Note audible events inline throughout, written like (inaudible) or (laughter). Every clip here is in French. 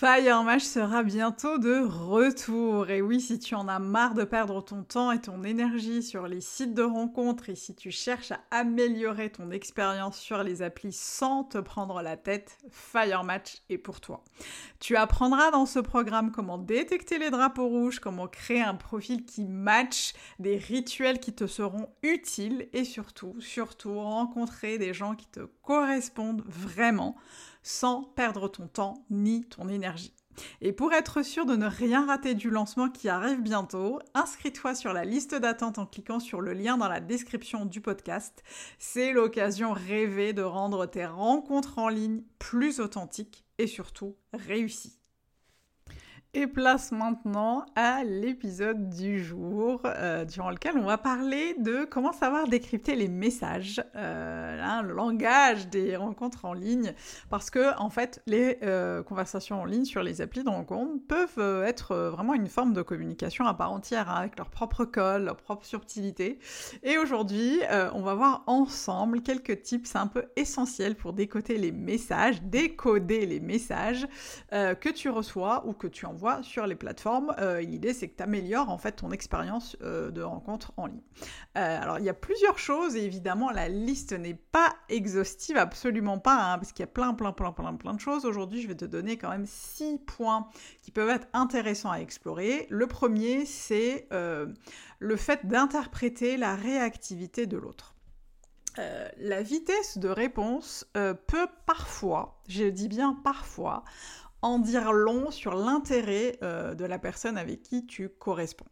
Fire sera bientôt de retour. Et oui, si tu en as marre de perdre ton temps et ton énergie sur les sites de rencontres et si tu cherches à améliorer ton expérience sur les applis sans te prendre la tête, Fire Match est pour toi. Tu apprendras dans ce programme comment détecter les drapeaux rouges, comment créer un profil qui match, des rituels qui te seront utiles et surtout, surtout rencontrer des gens qui te correspondent vraiment sans perdre ton temps ni ton énergie. Et pour être sûr de ne rien rater du lancement qui arrive bientôt, inscris-toi sur la liste d'attente en cliquant sur le lien dans la description du podcast. C'est l'occasion rêvée de rendre tes rencontres en ligne plus authentiques et surtout réussies. Et place maintenant à l'épisode du jour, euh, durant lequel on va parler de comment savoir décrypter les messages, euh, le langage des rencontres en ligne, parce que en fait, les euh, conversations en ligne sur les applis de rencontre peuvent être vraiment une forme de communication à part entière, hein, avec leur propre code, leur propre subtilité. Et aujourd'hui, on va voir ensemble quelques tips un peu essentiels pour décoder les messages, décoder les messages que tu reçois ou que tu envoies sur les plateformes. Euh, l'idée, c'est que tu améliores en fait ton expérience euh, de rencontre en ligne. Euh, alors, il y a plusieurs choses et évidemment, la liste n'est pas exhaustive, absolument pas, hein, parce qu'il y a plein, plein, plein, plein, plein de choses. Aujourd'hui, je vais te donner quand même six points qui peuvent être intéressants à explorer. Le premier, c'est le fait d'interpréter la réactivité de l'autre. la vitesse de réponse peut parfois, je dis bien parfois, en dire long sur l'intérêt euh, de la personne avec qui tu corresponds.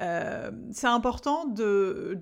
Euh, c'est important de,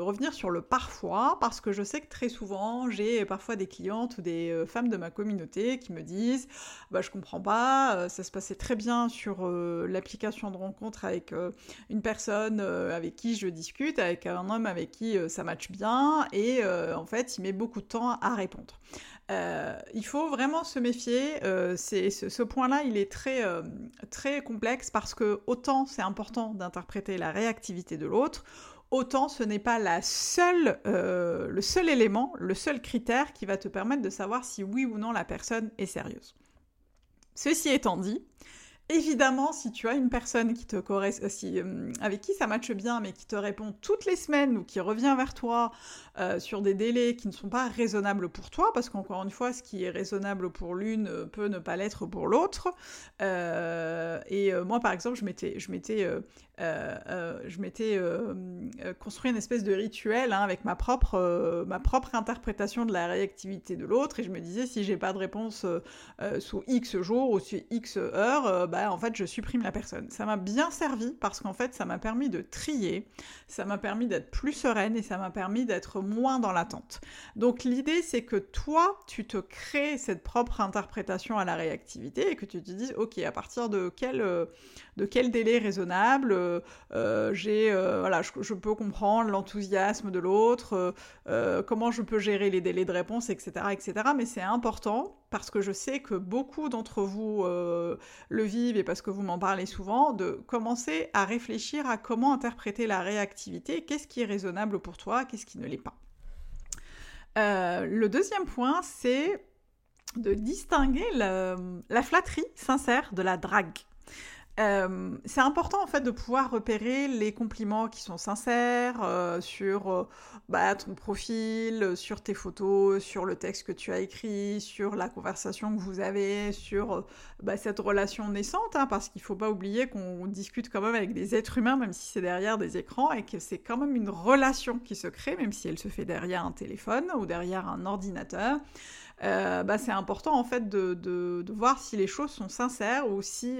revenir sur le parfois, parce que je sais que très souvent, j'ai parfois des clientes ou des euh, femmes de ma communauté qui me disent bah, Je comprends pas, ça se passait très bien sur l'application de rencontre avec une personne avec qui je discute, avec un homme avec qui ça matche bien, et en fait, il met beaucoup de temps à répondre. Euh, il faut vraiment se méfier. Euh, ce, point-là, il est très, euh, très complexe parce que autant c'est important d'interpréter la réactivité de l'autre, autant ce n'est pas la seule, le seul élément, le seul critère qui va te permettre de savoir si oui ou non la personne est sérieuse. Ceci étant dit, Évidemment, si tu as une personne qui te correspond, euh, avec qui ça matche bien, mais qui te répond toutes les semaines ou qui revient vers toi euh, sur des délais qui ne sont pas raisonnables pour toi, parce qu'encore une fois, ce qui est raisonnable pour l'une euh, peut ne pas l'être pour l'autre. et moi, par exemple, je m'étais, je m'étais, je m'étais construit une espèce de rituel hein, avec ma propre, ma propre interprétation de la réactivité de l'autre, et je me disais si j'ai pas de réponse sous X jours ou sous X heures, bah, bah, en fait je supprime la personne. Ça m'a bien servi parce qu'en fait ça m'a permis de trier, ça m'a permis d'être plus sereine et ça m'a permis d'être moins dans l'attente. Donc l'idée c'est que toi tu te crées cette propre interprétation à la réactivité et que tu te dises ok à partir de quel, euh, délai raisonnable euh, j'ai euh, voilà je, peux comprendre l'enthousiasme de l'autre, comment je peux gérer les délais de réponse etc etc. Mais c'est important parce que je sais que beaucoup d'entre vous le vivent et parce que vous m'en parlez souvent, de commencer à réfléchir à comment interpréter la réactivité, qu'est-ce qui est raisonnable pour toi, qu'est-ce qui ne l'est pas. Euh, le deuxième point, c'est de distinguer la flatterie sincère de la drague. Euh, c'est important en fait de pouvoir repérer les compliments qui sont sincères euh, sur euh, bah, ton profil, sur tes photos, sur le texte que tu as écrit, sur la conversation que vous avez, sur bah, cette relation naissante, hein, parce qu'il ne faut pas oublier qu'on discute quand même avec des êtres humains, même si c'est derrière des écrans, et que c'est quand même une relation qui se crée, même si elle se fait derrière un téléphone ou derrière un ordinateur. Bah, c'est important en fait de, de, voir si les choses sont sincères ou si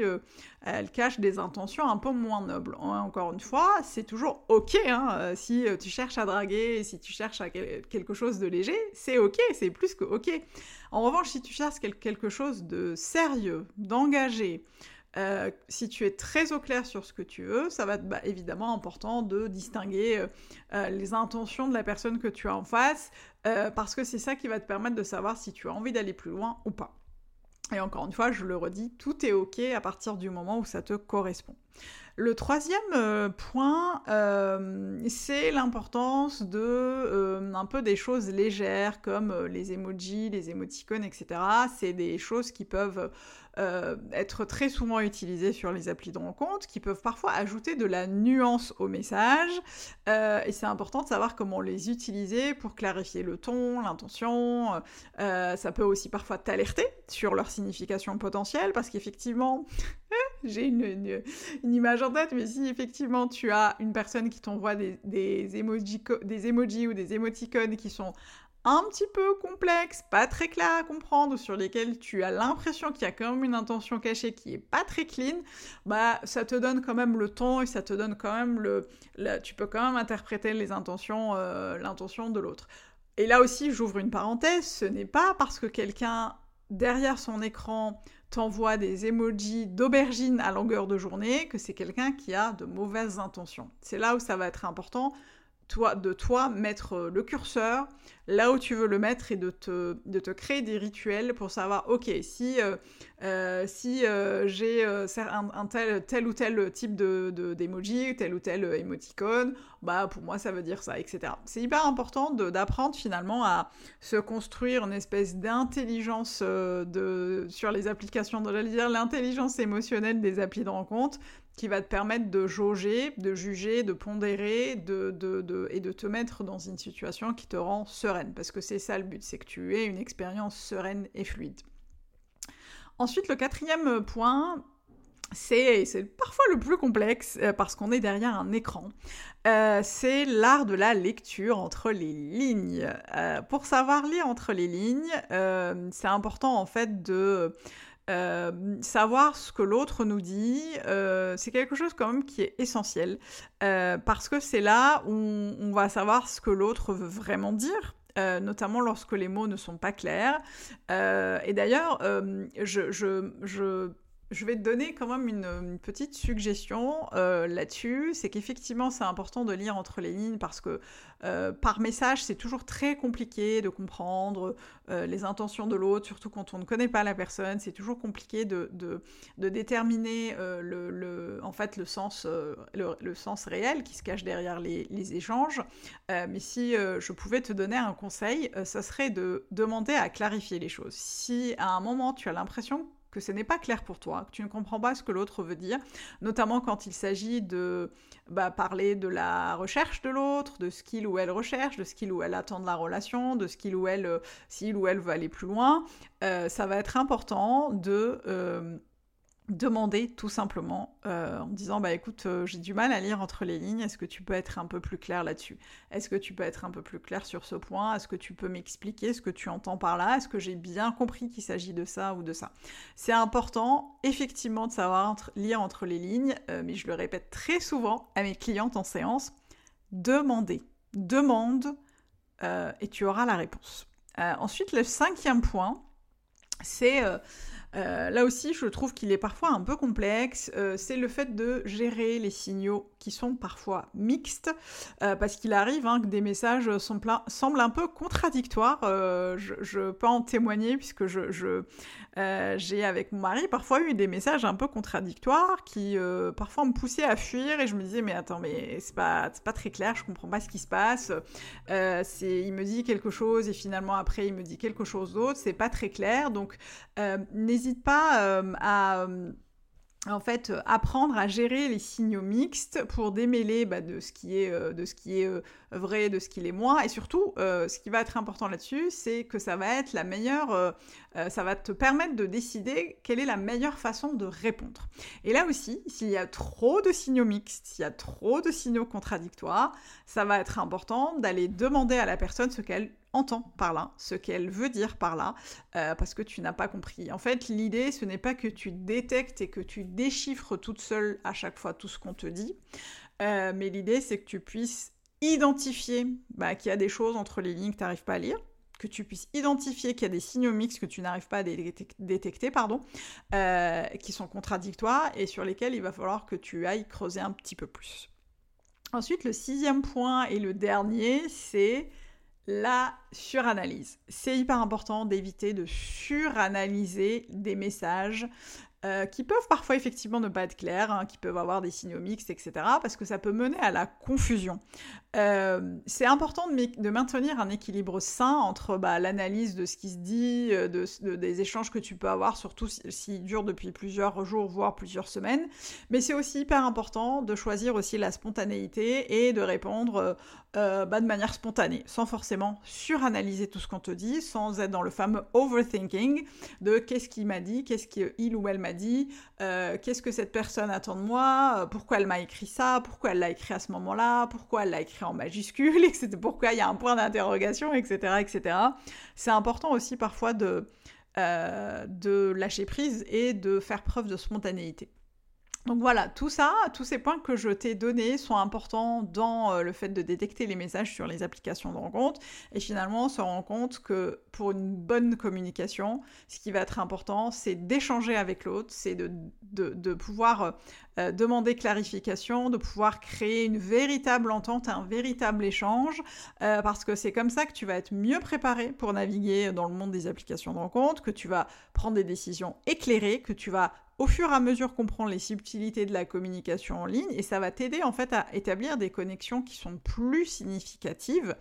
elles cachent des intentions un peu moins nobles. Encore une fois, c'est toujours ok hein, si tu cherches à draguer, si tu cherches à quelque chose de léger, c'est ok, c'est plus que ok. En revanche, si tu cherches quelque chose de sérieux, d'engagé, euh, si tu es très au clair sur ce que tu veux, ça va être bah, évidemment important de distinguer euh, euh, les intentions de la personne que tu as en face, parce que c'est ça qui va te permettre de savoir si tu as envie d'aller plus loin ou pas. Et encore une fois, je le redis, tout est ok à partir du moment où ça te correspond. Le troisième euh, point, euh, c'est l'importance de euh, un peu des choses légères comme les emojis, les émoticônes, etc. C'est des choses qui peuvent être très souvent utilisées sur les applis de rencontre, qui peuvent parfois ajouter de la nuance au message. et c'est important de savoir comment les utiliser pour clarifier le ton, l'intention. ça peut aussi parfois t'alerter sur leur signification potentielle parce qu'effectivement, (laughs) j'ai une, image en tête, mais si effectivement tu as une personne qui t'envoie des, emojis, ou des émoticônes qui sont un petit peu complexes, pas très clairs à comprendre, sur lesquels tu as l'impression qu'il y a quand même une intention cachée qui est pas très clean, bah ça te donne quand même le ton et ça te donne quand même le, tu peux quand même interpréter les intentions, euh, l'intention de l'autre. Et là aussi, j'ouvre une parenthèse, ce n'est pas parce que quelqu'un derrière son écran t'envoie des emojis d'aubergine à longueur de journée, que c'est quelqu'un qui a de mauvaises intentions. C'est là où ça va être important de toi mettre le curseur là où tu veux le mettre et de te, de te créer des rituels pour savoir, ok, si, euh, euh, si euh, j'ai un, tel, tel ou tel type de, d'emoji, tel ou tel émoticône, bah pour moi ça veut dire ça, etc. C'est hyper important d'apprendre finalement à se construire une espèce d'intelligence sur les applications, de dire l'intelligence émotionnelle des applis de rencontre qui va te permettre de jauger, de juger, de pondérer de, et de te mettre dans une situation qui te rend serein parce que c'est ça le but, c'est que tu aies une expérience sereine et fluide. Ensuite, le quatrième point, c'est parfois le plus complexe euh, parce qu'on est derrière un écran. Euh, c'est l'art de la lecture entre les lignes. Euh, pour savoir lire entre les lignes, c'est important en fait de savoir ce que l'autre nous dit, c'est quelque chose quand même qui est essentiel parce que c'est là où on va savoir ce que l'autre veut vraiment dire. Euh, notamment lorsque les mots ne sont pas clairs. Euh, et d'ailleurs, euh, je je vais te donner quand même une, petite suggestion euh, là-dessus. C'est qu'effectivement, c'est important de lire entre les lignes parce que euh, par message, c'est toujours très compliqué de comprendre euh, les intentions de l'autre, surtout quand on ne connaît pas la personne. C'est toujours compliqué de, déterminer le, le, en fait, le, sens, le, sens réel qui se cache derrière les, les échanges. mais si je pouvais te donner un conseil, ça serait de demander à clarifier les choses. Si à un moment, tu as l'impression que ce n'est pas clair pour toi, que tu ne comprends pas ce que l'autre veut dire, notamment quand il s'agit de bah, parler de la recherche de l'autre, de ce qu'il ou elle recherche, de ce qu'il ou elle attend de la relation, de ce qu'il ou elle, euh, s'il ou elle veut aller plus loin, euh, ça va être important de euh, demander tout simplement euh, en disant bah écoute euh, j'ai du mal à lire entre les lignes est-ce que tu peux être un peu plus clair là-dessus? Est-ce que tu peux être un peu plus clair sur ce point? Est-ce que tu peux m'expliquer ce que tu entends par là? Est-ce que j'ai bien compris qu'il s'agit de ça ou de ça? C'est important effectivement de savoir lire entre les lignes euh, mais je le répète très souvent à mes clientes en séance demandez demande et tu auras la réponse. Ensuite le cinquième point c'est euh, là aussi, je trouve qu'il est parfois un peu complexe. Euh, c'est le fait de gérer les signaux qui sont parfois mixtes, euh, parce qu'il arrive hein, que des messages semblent un peu contradictoires. Je, peux en témoigner puisque j'ai avec mon mari parfois eu des messages un peu contradictoires qui parfois me poussaient à fuir et je me disais mais attends mais c'est pas pas très clair, je comprends pas ce qui se passe. c'est il me dit quelque chose et finalement après il me dit quelque chose d'autre, c'est pas très clair donc n'hésite pas euh, à euh, en fait apprendre à gérer les signaux mixtes pour démêler bah, de ce qui est euh, de ce qui est vrai de ce qui est moins. Et surtout ce qui va être important là-dessus c'est que ça va être la meilleure ça va te permettre de décider quelle est la meilleure façon de répondre. Et là aussi s'il y a trop de signaux mixtes s'il y a trop de signaux contradictoires ça va être important d'aller demander à la personne ce qu'elle entend par là, ce qu'elle veut dire par là, euh, parce que tu n'as pas compris. En fait, l'idée, ce n'est pas que tu détectes et que tu déchiffres toute seule à chaque fois tout ce qu'on te dit, euh, mais l'idée, c'est que tu puisses identifier bah, qu'il y a des choses entre les lignes que tu n'arrives pas à lire, que tu puisses identifier qu'il y a des signaux mixtes que tu n'arrives pas à détecter, pardon, euh, qui sont contradictoires et sur lesquels il va falloir que tu ailles creuser un petit peu plus. Ensuite, le sixième point et le dernier, c'est la suranalyse. C'est hyper important d'éviter de suranalyser des messages euh, qui peuvent parfois effectivement ne pas être clairs, hein, qui peuvent avoir des signaux mixtes, etc., parce que ça peut mener à la confusion. Euh, c'est important de, maintenir un équilibre sain entre bah, l'analyse de ce qui se dit, euh, des échanges que tu peux avoir, surtout s'ils si, durent depuis plusieurs jours, voire plusieurs semaines, mais c'est aussi hyper important de choisir aussi la spontanéité et de répondre bah, de manière spontanée, sans forcément suranalyser tout ce qu'on te dit, sans être dans le fameux overthinking de qu'est-ce qu'il m'a dit, qu'est-ce qu'il ou elle m'a dit, euh, qu'est-ce que cette personne attend de moi, euh, pourquoi elle m'a écrit ça, pourquoi elle l'a écrit à ce moment-là, pourquoi elle l'a écrit en majuscule, (laughs) etc. Pourquoi il y a un point d'interrogation, etc., etc. C'est important aussi parfois de, euh, de lâcher prise et de faire preuve de spontanéité. Donc voilà, tout ça, tous ces points que je t'ai donnés sont importants dans euh, le fait de détecter les messages sur les applications de rencontre et finalement on se rend compte que pour une bonne communication, ce qui va être important, c'est d'échanger avec l'autre, c'est de, pouvoir euh, demander clarification, de pouvoir créer une véritable entente, un véritable échange, euh, parce que c'est comme ça que tu vas être mieux préparé pour naviguer dans le monde des applications de rencontre, que tu vas prendre des décisions éclairées, que tu vas au fur et à mesure comprendre les subtilités de la communication en ligne et ça va t'aider en fait à établir des connexions qui sont plus significatives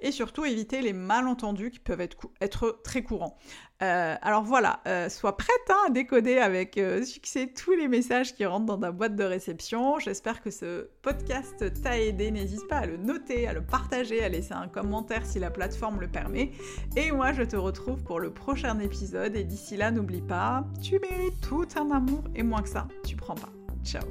et surtout éviter les malentendus qui peuvent être très courants. Euh, alors voilà, euh, sois prête hein, à décoder avec euh, succès tous les messages qui rentrent dans ta boîte de réception. J'espère que ce podcast t'a aidé. N'hésite pas à le noter, à le partager, à laisser un commentaire si la plateforme le permet. Et moi, je te retrouve pour le prochain épisode. Et d'ici là, n'oublie pas, tu mérites tout un amour et moins que ça, tu prends pas. Ciao